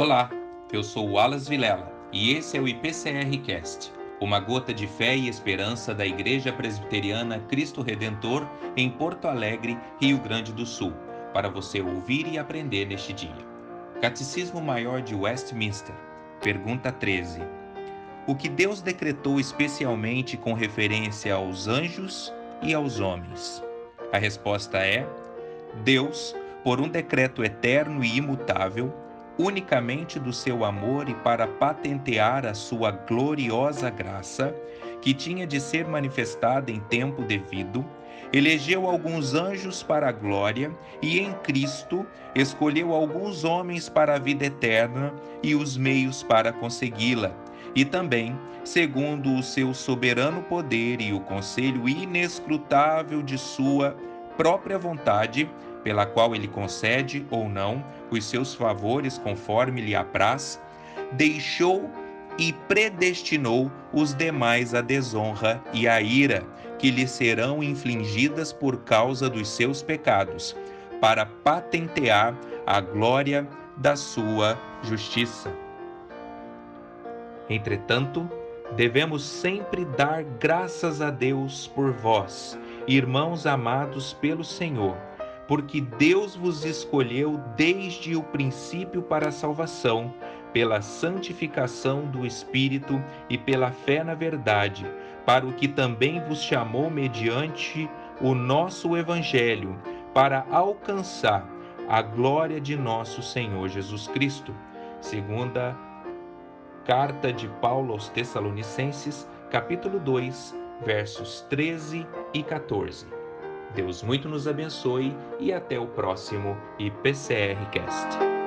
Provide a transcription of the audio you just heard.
Olá, eu sou Alas Vilela e esse é o IPCR Cast, uma gota de fé e esperança da Igreja Presbiteriana Cristo Redentor em Porto Alegre, Rio Grande do Sul, para você ouvir e aprender neste dia. Catecismo Maior de Westminster, pergunta 13. O que Deus decretou especialmente com referência aos anjos e aos homens? A resposta é: Deus, por um decreto eterno e imutável, unicamente do seu amor e para patentear a sua gloriosa graça, que tinha de ser manifestada em tempo devido, elegeu alguns anjos para a glória e em Cristo escolheu alguns homens para a vida eterna e os meios para consegui-la. E também, segundo o seu soberano poder e o conselho inescrutável de sua própria vontade, pela qual ele concede ou não os seus favores conforme lhe apraz, deixou e predestinou os demais à desonra e à ira, que lhe serão infligidas por causa dos seus pecados, para patentear a glória da sua justiça. Entretanto, devemos sempre dar graças a Deus por vós, irmãos amados pelo Senhor porque Deus vos escolheu desde o princípio para a salvação, pela santificação do Espírito e pela fé na verdade, para o que também vos chamou mediante o nosso Evangelho, para alcançar a glória de nosso Senhor Jesus Cristo. Segunda carta de Paulo aos Tessalonicenses, capítulo 2, versos 13 e 14. Deus muito nos abençoe e até o próximo IPCR Cast.